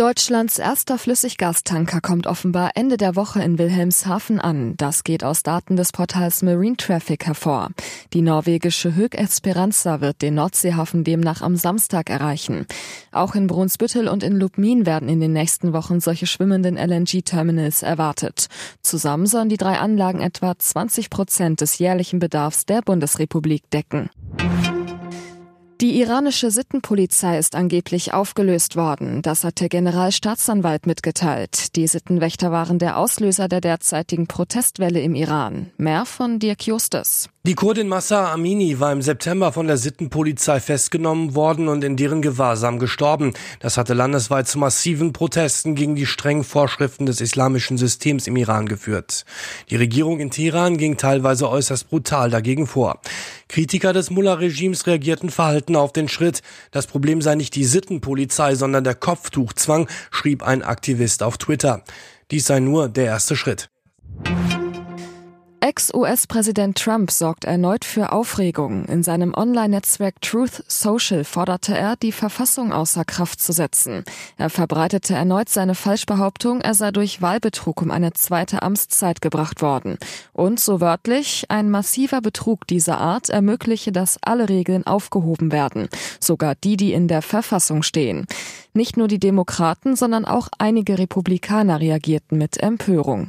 Deutschlands erster Flüssiggastanker kommt offenbar Ende der Woche in Wilhelmshaven an. Das geht aus Daten des Portals Marine Traffic hervor. Die norwegische Hög Esperanza wird den Nordseehafen demnach am Samstag erreichen. Auch in Brunsbüttel und in Lubmin werden in den nächsten Wochen solche schwimmenden LNG-Terminals erwartet. Zusammen sollen die drei Anlagen etwa 20 Prozent des jährlichen Bedarfs der Bundesrepublik decken. Die iranische Sittenpolizei ist angeblich aufgelöst worden. Das hat der Generalstaatsanwalt mitgeteilt. Die Sittenwächter waren der Auslöser der derzeitigen Protestwelle im Iran. Mehr von Dirk Justus. Die Kurdin Massa Amini war im September von der Sittenpolizei festgenommen worden und in deren Gewahrsam gestorben. Das hatte landesweit zu massiven Protesten gegen die strengen Vorschriften des islamischen Systems im Iran geführt. Die Regierung in Teheran ging teilweise äußerst brutal dagegen vor. Kritiker des Mullah-Regimes reagierten verhalten auf den Schritt. Das Problem sei nicht die Sittenpolizei, sondern der Kopftuchzwang, schrieb ein Aktivist auf Twitter. Dies sei nur der erste Schritt. Ex-US-Präsident Trump sorgt erneut für Aufregung. In seinem Online-Netzwerk Truth Social forderte er, die Verfassung außer Kraft zu setzen. Er verbreitete erneut seine Falschbehauptung, er sei durch Wahlbetrug um eine zweite Amtszeit gebracht worden. Und so wörtlich, ein massiver Betrug dieser Art ermögliche, dass alle Regeln aufgehoben werden, sogar die, die in der Verfassung stehen. Nicht nur die Demokraten, sondern auch einige Republikaner reagierten mit Empörung.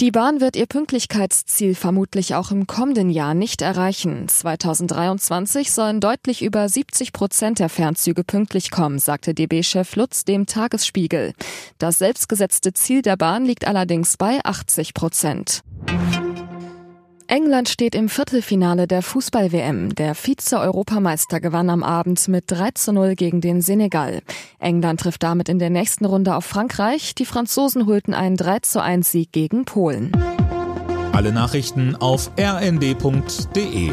Die Bahn wird ihr Pünktlichkeitsziel vermutlich auch im kommenden Jahr nicht erreichen. 2023 sollen deutlich über 70 Prozent der Fernzüge pünktlich kommen, sagte DB-Chef Lutz dem Tagesspiegel. Das selbstgesetzte Ziel der Bahn liegt allerdings bei 80 Prozent. England steht im Viertelfinale der Fußball-WM. Der Vize-Europameister gewann am Abend mit 3 zu 0 gegen den Senegal. England trifft damit in der nächsten Runde auf Frankreich. Die Franzosen holten einen 3 zu 1 Sieg gegen Polen. Alle Nachrichten auf rnd.de